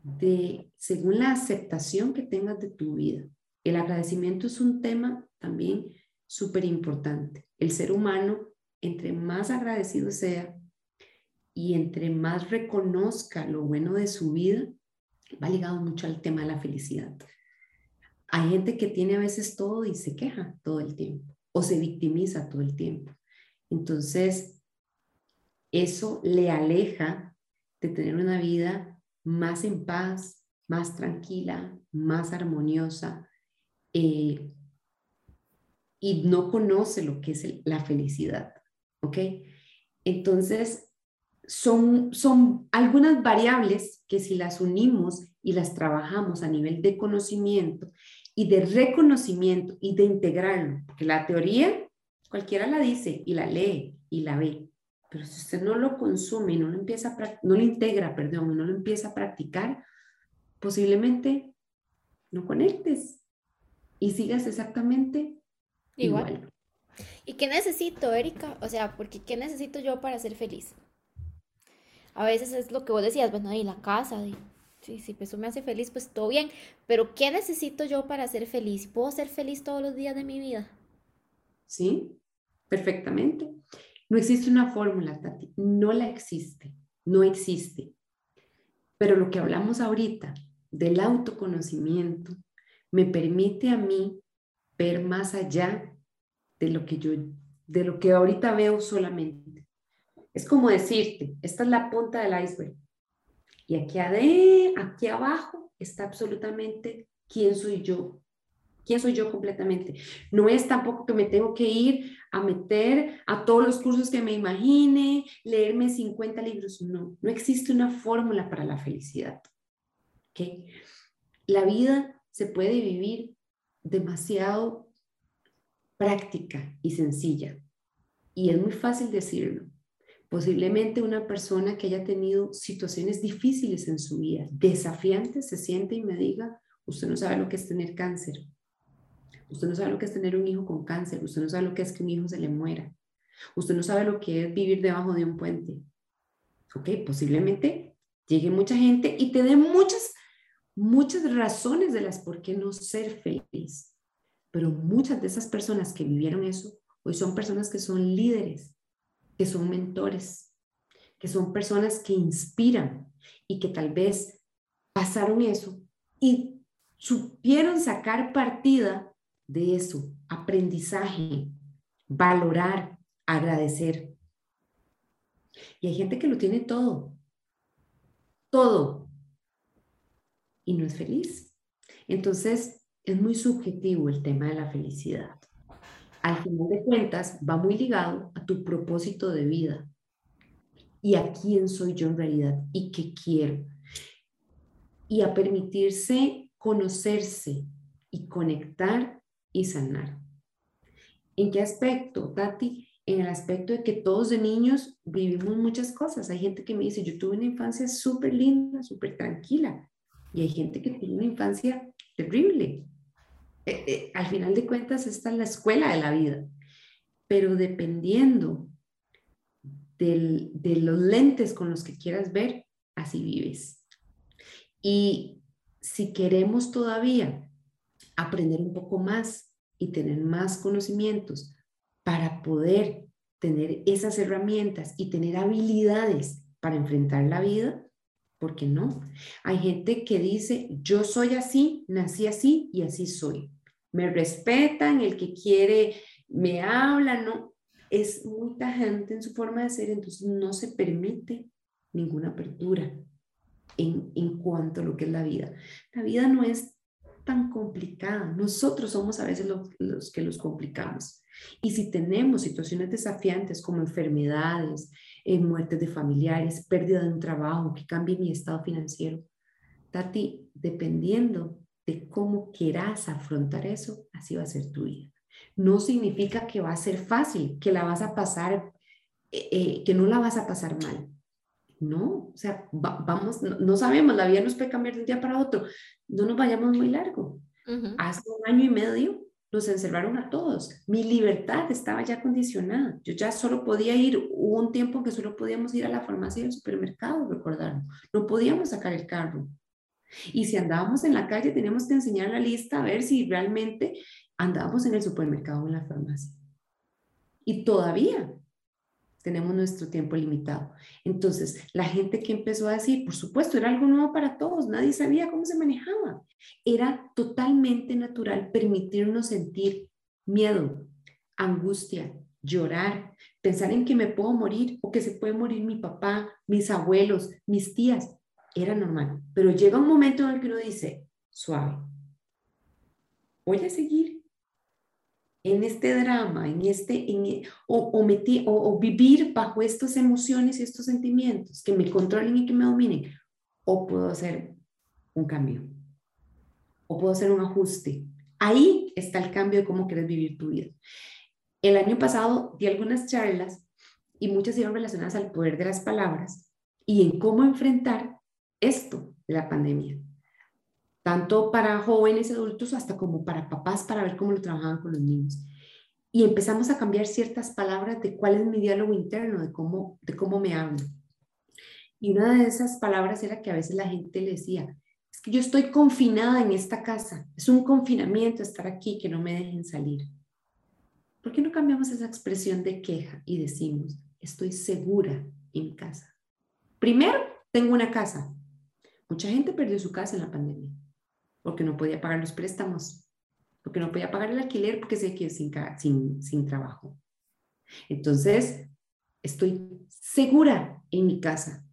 de, según la aceptación que tengas de tu vida. El agradecimiento es un tema también súper importante. El ser humano, entre más agradecido sea y entre más reconozca lo bueno de su vida, va ligado mucho al tema de la felicidad. Hay gente que tiene a veces todo y se queja todo el tiempo o se victimiza todo el tiempo. Entonces, eso le aleja de tener una vida más en paz, más tranquila, más armoniosa eh, y no conoce lo que es la felicidad. ¿Ok? Entonces, son, son algunas variables que si las unimos y las trabajamos a nivel de conocimiento y de reconocimiento y de integrarlo, porque la teoría cualquiera la dice y la lee y la ve, pero si usted no lo consume y no lo empieza a, no lo integra, perdón, y no lo empieza a practicar, posiblemente no conectes y sigas exactamente igual. ¿Y qué necesito, Erika? O sea, porque ¿qué necesito yo para ser feliz? A veces es lo que vos decías, bueno, ahí la casa, y Sí, sí, pues eso me hace feliz, pues todo bien. Pero ¿qué necesito yo para ser feliz? ¿Puedo ser feliz todos los días de mi vida? Sí, perfectamente. No existe una fórmula, Tati. No la existe. No existe. Pero lo que hablamos ahorita del autoconocimiento me permite a mí ver más allá de lo que yo, de lo que ahorita veo solamente. Es como decirte, esta es la punta del iceberg y aquí, aquí abajo está absolutamente quién soy yo. ¿Quién soy yo completamente? No es tampoco que me tengo que ir a meter a todos los cursos que me imagine, leerme 50 libros. No, no existe una fórmula para la felicidad. ¿okay? La vida se puede vivir demasiado práctica y sencilla. Y es muy fácil decirlo, Posiblemente una persona que haya tenido situaciones difíciles en su vida, desafiantes, se siente y me diga, usted no sabe lo que es tener cáncer, usted no sabe lo que es tener un hijo con cáncer, usted no sabe lo que es que un hijo se le muera, usted no sabe lo que es vivir debajo de un puente. Ok, posiblemente llegue mucha gente y te dé muchas, muchas razones de las por qué no ser feliz. Pero muchas de esas personas que vivieron eso hoy son personas que son líderes, que son mentores, que son personas que inspiran y que tal vez pasaron eso y supieron sacar partida de eso, aprendizaje, valorar, agradecer. Y hay gente que lo tiene todo, todo, y no es feliz. Entonces, es muy subjetivo el tema de la felicidad al final de cuentas va muy ligado a tu propósito de vida y a quién soy yo en realidad y qué quiero. Y a permitirse conocerse y conectar y sanar. ¿En qué aspecto, Tati? En el aspecto de que todos de niños vivimos muchas cosas. Hay gente que me dice, yo tuve una infancia súper linda, súper tranquila. Y hay gente que tiene una infancia terrible, eh, eh, al final de cuentas, esta es la escuela de la vida, pero dependiendo de los lentes con los que quieras ver, así vives. Y si queremos todavía aprender un poco más y tener más conocimientos para poder tener esas herramientas y tener habilidades para enfrentar la vida, ¿por qué no? Hay gente que dice, yo soy así, nací así y así soy me respetan, el que quiere me habla, no, es muy tajante en su forma de ser, entonces no se permite ninguna apertura en, en cuanto a lo que es la vida. La vida no es tan complicada, nosotros somos a veces los, que los complicamos. Y si tenemos situaciones desafiantes como enfermedades, eh, muertes de familiares, pérdida de un trabajo, que cambie mi estado financiero, Tati, dependiendo de cómo quieras afrontar eso, así va a ser tu vida. No significa que va a ser fácil, que la vas a pasar, eh, eh, que no la vas a pasar mal. No, o sea, vamos, no, sabemos, la vida nos puede cambiar de un día para otro. No nos vayamos muy largo. Hace un año y medio nos encerraron a todos. Mi libertad estaba ya condicionada. Yo ya solo podía ir, hubo un tiempo que solo podíamos ir a la farmacia y al supermercado, recordarlo. No podíamos sacar el carro. Y si andábamos en la calle, teníamos que enseñar la lista a ver si realmente andábamos en el supermercado o en la farmacia. Y todavía tenemos nuestro tiempo limitado. Entonces, la gente que empezó a decir, por supuesto, era algo nuevo para todos, nadie sabía cómo se manejaba. Era totalmente natural permitirnos sentir miedo, angustia, llorar, pensar en que me puedo morir o que se puede morir mi papá, mis abuelos, mis tías. Era normal, pero llega un momento en el que uno dice, suave, voy a seguir en este drama, en este, en, e, o, o, o, vivir bajo estas emociones y estos sentimientos que me controlen y que me dominen, o puedo hacer un cambio, o puedo hacer un ajuste. Ahí está el cambio de cómo quieres vivir tu vida. El año pasado di algunas charlas y muchas iban relacionadas al poder de las palabras y en cómo enfrentar esto la pandemia tanto para jóvenes adultos hasta como para papás para ver cómo lo trabajaban con los niños. Y empezamos a cambiar ciertas palabras de cuál es mi diálogo interno, de cómo, de cómo me hablo. Y una de esas palabras era que a veces la gente le decía, es que yo estoy confinada en esta casa, es un confinamiento estar aquí, que no me dejen salir. ¿Por qué no cambiamos esa expresión de queja y decimos, estoy segura en casa? Primero, tengo una casa. Mucha gente perdió su casa en la pandemia porque no podía pagar los préstamos, porque no podía pagar el alquiler porque se quedó sin, sin, trabajo. Entonces, estoy segura en mi casa.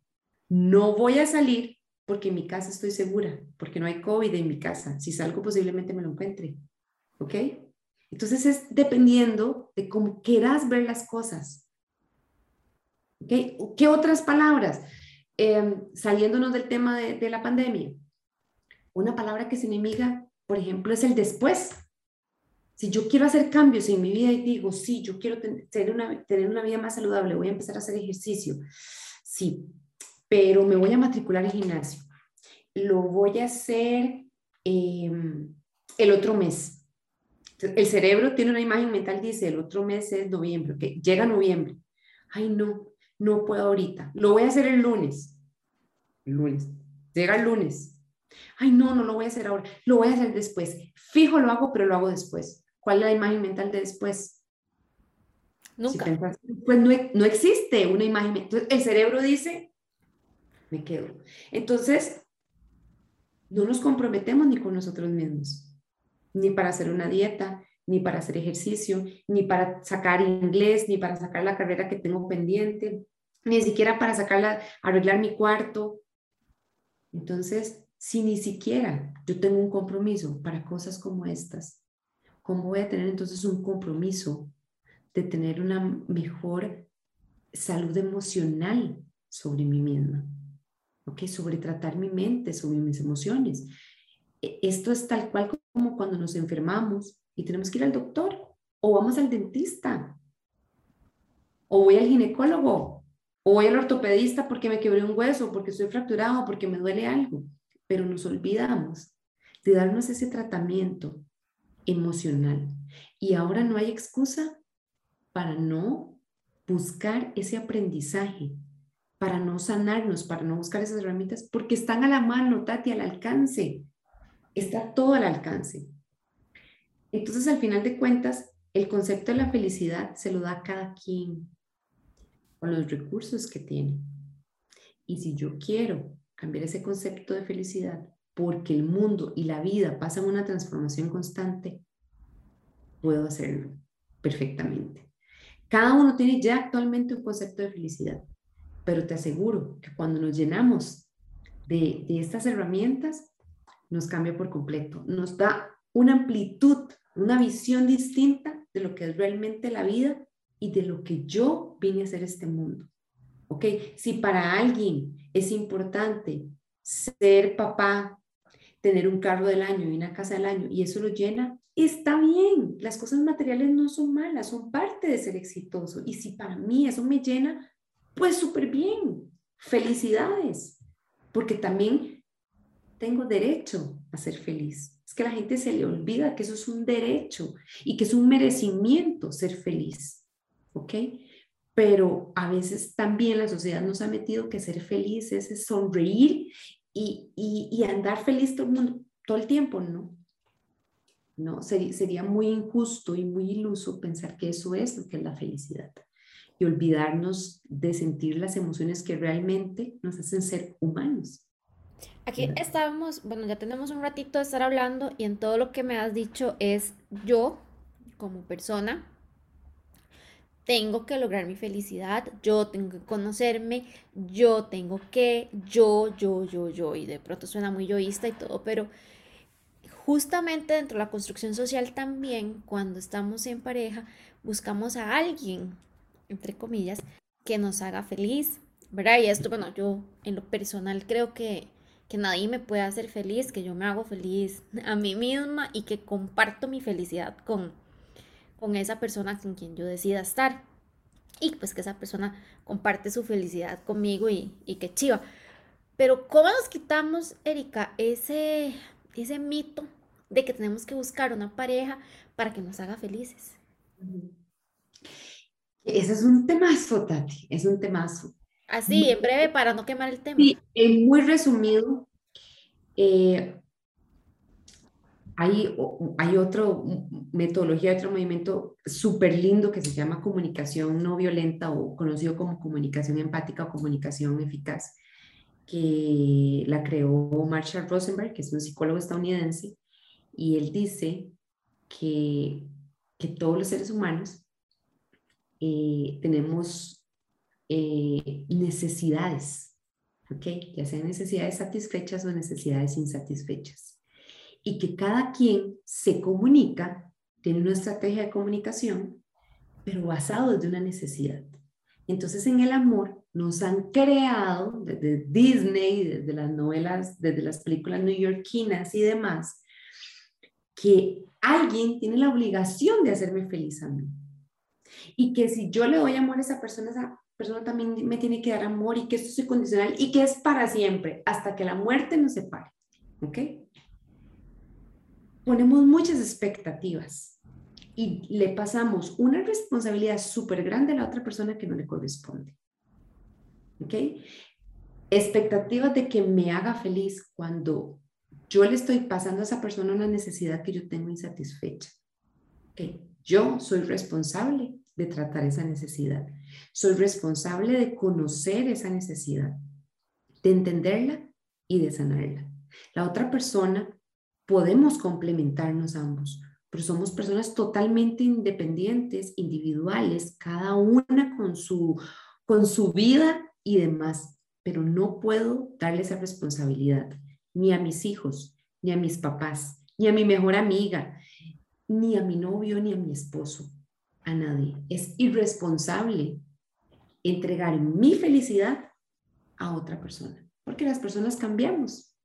No voy a salir porque en mi casa estoy segura, porque no hay COVID en mi casa. Si salgo, posiblemente me lo encuentre. ¿Ok? Entonces es dependiendo de cómo quieras ver las cosas. ¿Ok? ¿Qué otras palabras? Em, saliéndonos del tema de, la pandemia. Una palabra que es enemiga, por ejemplo, es el después. Si yo quiero hacer cambios en mi vida y digo, sí, yo quiero tener una, vida más saludable, voy a empezar a hacer ejercicio, sí, pero me voy a matricular en gimnasio. Lo voy a hacer em, el otro mes. El cerebro tiene una imagen mental, dice, el otro mes es noviembre, que llega noviembre. Ay, no, no puedo ahorita. Lo voy a hacer el lunes. El lunes. Llega el lunes ay, no, no lo voy a hacer ahora, lo voy a hacer después. Fijo lo hago, pero lo hago después. ¿Cuál es la imagen mental de después? Nunca. pues no, no, existe una imagen. Entonces, el cerebro dice, me quedo. Entonces, no nos comprometemos ni con nosotros mismos, ni para hacer una dieta, ni para hacer ejercicio, ni para sacar inglés, ni para sacar la carrera que tengo pendiente, ni siquiera para sacarla, arreglar mi cuarto. Entonces, si ni siquiera yo tengo un compromiso para cosas como estas, ¿cómo voy a tener entonces un compromiso de tener una mejor salud emocional sobre mí misma? ¿Ok? Sobre tratar mi mente, sobre mis emociones. E, esto es tal cual como cuando nos enfermamos y tenemos que ir al doctor o vamos al dentista o voy al ginecólogo o voy al ortopedista porque me quebré un hueso, porque estoy fracturado, porque me duele algo pero nos olvidamos de darnos ese tratamiento emocional. Y ahora no hay excusa para no buscar ese aprendizaje, para no sanarnos, para no buscar esas herramientas, porque están a la mano, Tati, al alcance. Está todo al alcance. Entonces, al final de cuentas, el concepto de la felicidad se lo da a cada quien con los recursos que tiene. Y si yo quiero cambiar ese concepto de felicidad, porque el mundo y la vida pasan una transformación constante, puedo hacerlo perfectamente. Cada uno tiene ya actualmente un concepto de felicidad, pero te aseguro que cuando nos llenamos de, de estas herramientas, nos cambia por completo, nos da una amplitud, una visión distinta de lo que es realmente la vida y de lo que yo vine a hacer este mundo. ¿Ok? Si para alguien es importante ser papá, tener un carro del año y una casa del año y eso lo llena, está bien. Las cosas materiales no son malas, son parte de ser exitoso. Y si para mí eso me llena, pues súper bien. Felicidades, porque también tengo derecho a ser feliz. Es que a la gente se le olvida que eso es un derecho y que es un merecimiento ser feliz. ¿Ok? Pero a veces también la sociedad nos ha metido que ser feliz es sonreír y, y, andar feliz todo el, mundo, todo el tiempo, ¿no? No, sería, sería muy injusto y muy iluso pensar que eso es lo que es la felicidad y olvidarnos de sentir las emociones que realmente nos hacen ser humanos. Aquí estábamos, bueno, ya tenemos un ratito de estar hablando y en todo lo que me has dicho es yo como persona tengo que lograr mi felicidad, yo tengo que conocerme, yo tengo que, yo, yo, yo, yo, y de pronto suena muy yoísta y todo, pero justamente dentro de la construcción social también, cuando estamos en pareja, buscamos a alguien, entre comillas, que nos haga feliz, ¿verdad? Y esto, bueno, yo en lo personal creo que, que nadie me puede hacer feliz, que yo me hago feliz a mí misma y que comparto mi felicidad con, con esa persona con quien yo decida estar. Y pues que esa persona comparte su felicidad conmigo y, y que chiva. Pero ¿cómo nos quitamos, Erika, ese, ese mito de que tenemos que buscar una pareja para que nos haga felices? Ese es un temazo, Tati, es un temazo. Así, en breve, para no quemar el tema. Sí, en muy resumido, eh, hay, hay otra metodología, otro movimiento súper lindo que se llama comunicación no violenta o conocido como comunicación empática o comunicación eficaz, que la creó Marshall Rosenberg, que es un psicólogo estadounidense, y él dice que, que todos los seres humanos eh, tenemos eh, necesidades, ¿ok? Ya sean necesidades satisfechas o necesidades insatisfechas y que cada quien se comunica, tiene una estrategia de comunicación, pero basado desde una necesidad. Entonces en el amor nos han creado desde Disney, desde las novelas, desde las películas neoyorquinas y demás, que alguien tiene la obligación de hacerme feliz a mí. Y que si yo le doy amor a esa persona, esa persona también me tiene que dar amor y que esto es incondicional y que es para siempre, hasta que la muerte nos separe. ¿Ok? Ponemos muchas expectativas y le pasamos una responsabilidad súper grande a la otra persona que no le corresponde. ¿Ok? Expectativas de que me haga feliz cuando yo le estoy pasando a esa persona una necesidad que yo tengo insatisfecha. ¿Ok? Yo soy responsable de tratar esa necesidad. Soy responsable de conocer esa necesidad, de entenderla y de sanarla. La otra persona podemos complementarnos ambos, pero somos personas totalmente independientes, individuales, cada una con su, con su vida y demás, pero no puedo darle esa responsabilidad ni a mis hijos, ni a mis papás, ni a mi mejor amiga, ni a mi novio, ni a mi esposo, a nadie. Es irresponsable entregar mi felicidad a otra persona, porque las personas cambiamos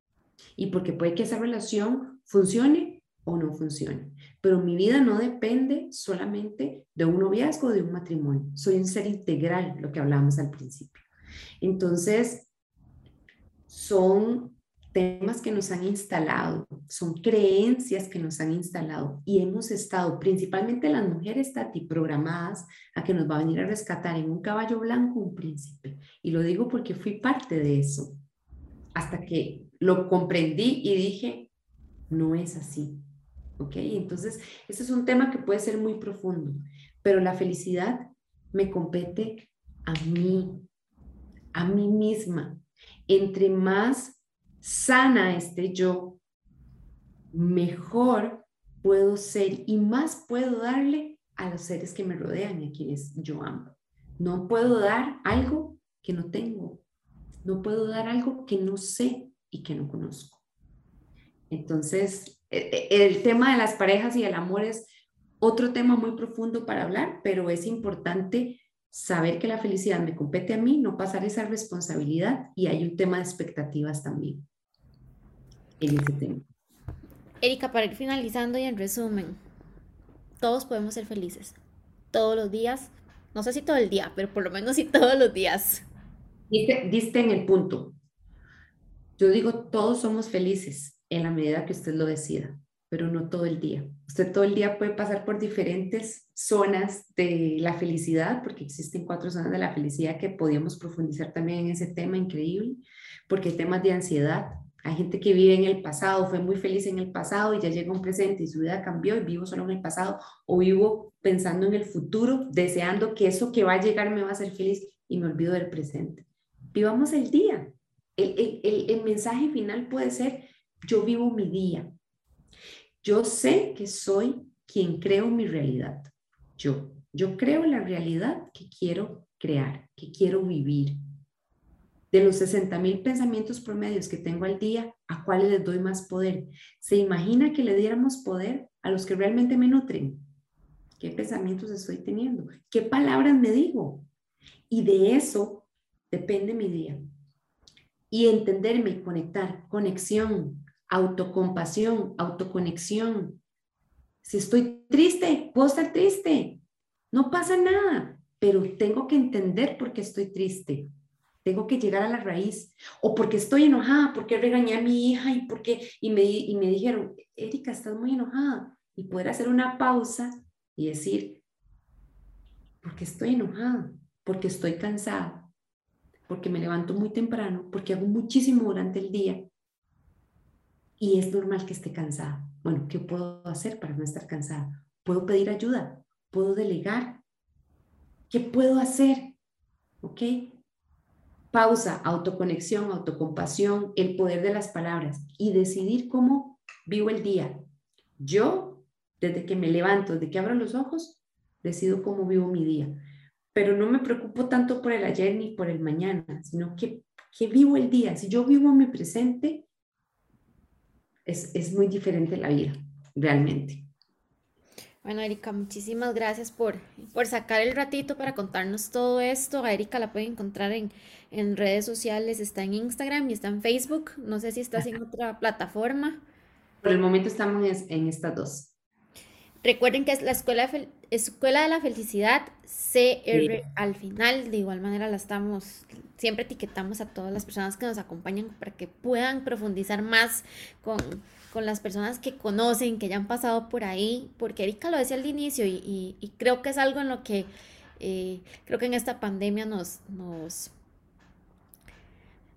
y porque puede que esa relación funcione o no funcione. Pero mi vida no depende solamente de un noviazgo o de un matrimonio. Soy un ser integral, lo que hablábamos al principio. Entonces, son temas que nos han instalado, son creencias que nos han instalado y hemos estado, principalmente las mujeres, Tati, programadas a que nos va a venir a rescatar en un caballo blanco un príncipe. Y lo digo porque fui parte de eso, hasta que lo comprendí y dije, no es así. ¿Ok? Entonces, este es un tema que puede ser muy profundo, pero la felicidad me compete a mí, a mí misma. Entre más sana esté yo, mejor puedo ser y más puedo darle a los seres que me rodean y a quienes yo amo. No puedo dar algo que no tengo. No puedo dar algo que no sé y que no conozco. Entonces, e, e, el tema de las parejas y el amor es otro tema muy profundo para hablar, pero es importante saber que la felicidad me compete a mí, no pasar esa responsabilidad y hay un tema de expectativas también en ese tema. Erika, para ir finalizando y en resumen, todos podemos ser felices, todos los días, no sé si todo el día, pero por lo menos sí todos los días. Diste, diste en el punto. Yo digo, todos somos felices en la medida que usted lo decida, pero no todo el día. Usted todo el día puede pasar por diferentes zonas de la felicidad, porque existen cuatro zonas de la felicidad que podíamos profundizar también en ese tema increíble, porque hay temas de ansiedad. Hay gente que vive en el pasado, fue muy feliz en el pasado y ya llega un presente y su vida cambió y vivo solo en el pasado o vivo pensando en el futuro, deseando que eso que va a llegar me va a hacer feliz y me olvido del presente. Vivamos el día. El, el, el mensaje final puede ser, yo vivo mi día. Yo sé que soy quien creo mi realidad. Yo, yo creo la realidad que quiero crear, que quiero vivir. De los 60 mil pensamientos promedios que tengo al día, ¿a cuáles les doy más poder? ¿Se imagina que le diéramos poder a los que realmente me nutren? ¿Qué pensamientos estoy teniendo? ¿Qué palabras me digo? Y de eso depende mi día. Y entenderme y conectar, conexión, autocompasión, autoconexión. Si estoy triste, puedo estar triste. No pasa nada, pero tengo que entender por qué estoy triste. Tengo que llegar a la raíz. O porque estoy enojada, porque regañé a mi hija y, porque, y, me, y me dijeron, Erika, estás muy enojada. Y poder hacer una pausa y decir, porque estoy enojada, porque estoy cansada, porque me levanto muy temprano, porque hago muchísimo durante el día y es normal que esté cansada. Bueno, ¿qué puedo hacer para no estar cansada? Puedo pedir ayuda, puedo delegar. ¿Qué puedo hacer? ¿Ok? Pausa, autoconexión, autocompasión, el poder de las palabras y decidir cómo vivo el día. Yo, desde que me levanto, desde que abro los ojos, decido cómo vivo mi día. Pero no me preocupo tanto por el ayer ni por el mañana, sino que, que vivo el día. Si yo vivo mi presente, es, muy diferente la vida, realmente. Bueno, Erika, muchísimas gracias por, por sacar el ratito para contarnos todo esto. A Erika la pueden encontrar en, en redes sociales, está en Instagram y está en Facebook. No sé si estás en otra plataforma. Por el momento estamos en estas dos. Recuerden que es la Escuela, Escuela de la Felicidad, CR al final. De igual manera la estamos, siempre etiquetamos a todas las personas que nos acompañan para que puedan profundizar más con, las personas que conocen, que ya han pasado por ahí, porque Erika lo decía al inicio y, creo que es algo en lo que eh, creo que en esta pandemia nos, nos,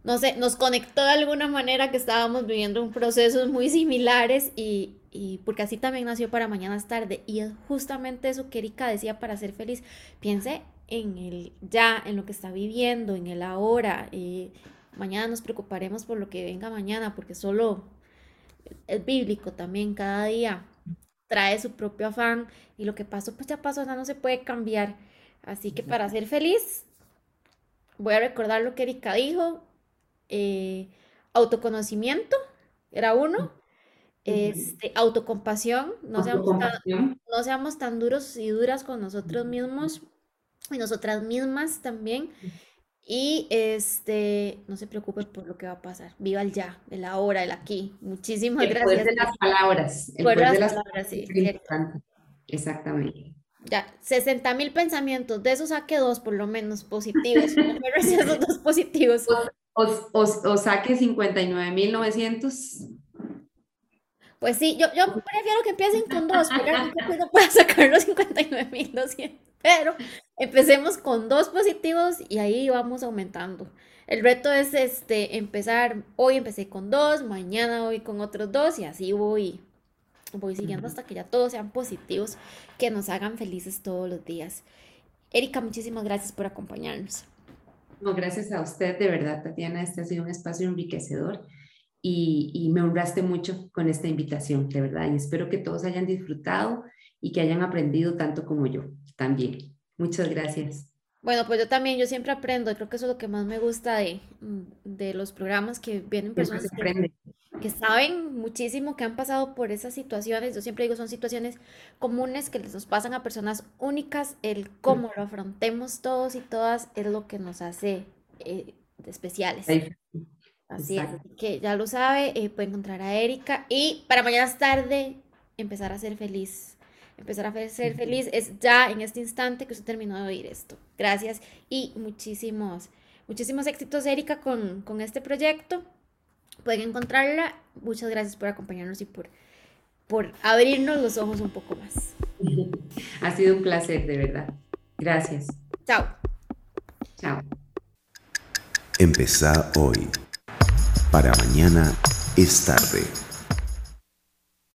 no sé, nos conectó de alguna manera que estábamos viviendo un procesos muy similares y, y porque así también nació para mañana es tarde y es justamente eso que Erika decía para ser feliz. Piense en el ya en lo que está viviendo en el ahora eh, mañana nos preocuparemos por lo que venga mañana porque solo es bíblico también cada día trae su propio afán y lo que pasó pues ya pasó no se puede cambiar. Así que para ser feliz voy a recordar lo que Erika dijo eh, autoconocimiento era uno este, autocompasión, no seamos, tan, no seamos tan duros y duras con nosotros mismos y nosotras mismas también. Y este, no se preocupe por lo que va a pasar. Viva el ya, el ahora, el aquí. Muchísimas el gracias. Poder de las palabras. El poder, de las palabras, sí. Exactamente. Ya, 60 mil pensamientos. De esos saque dos, por lo menos, positivos. esos dos positivos. O, o, o saque 59 mil 900 pues sí, yo, yo prefiero que empiecen con dos, porque no pueda sacar los 59.200. Pero empecemos con dos positivos y ahí vamos aumentando. El reto es este, empezar, hoy empecé con dos, mañana voy con otros dos y así voy, voy siguiendo hasta que ya todos sean positivos, que nos hagan felices todos los días. Erika, muchísimas gracias por acompañarnos. No, gracias a usted, de verdad, Tatiana, este ha sido un espacio enriquecedor y, me honraste mucho con esta invitación, de verdad, y espero que todos hayan disfrutado y que hayan aprendido tanto como yo también. Muchas gracias. Bueno, pues yo también, yo siempre aprendo, creo que eso es lo que más me gusta de, de los programas que vienen personas que, que, saben muchísimo, que han pasado por esas situaciones, yo siempre digo, son situaciones comunes que les nos pasan a personas únicas, el cómo lo afrontemos todos y todas es lo que nos hace eh, especiales. Así es, que ya lo sabe, eh, puede encontrar a Erika y para mañana es tarde empezar a ser feliz. Empezar a ser feliz es ya en este instante que usted terminó de oír esto. Gracias y muchísimos, muchísimos éxitos, Erika, con, con este proyecto. pueden encontrarla. Muchas gracias por acompañarnos y por, por abrirnos los ojos un poco más. Ha sido un placer, de verdad. Gracias. Chao. Chao. Empezá hoy. Para mañana es tarde.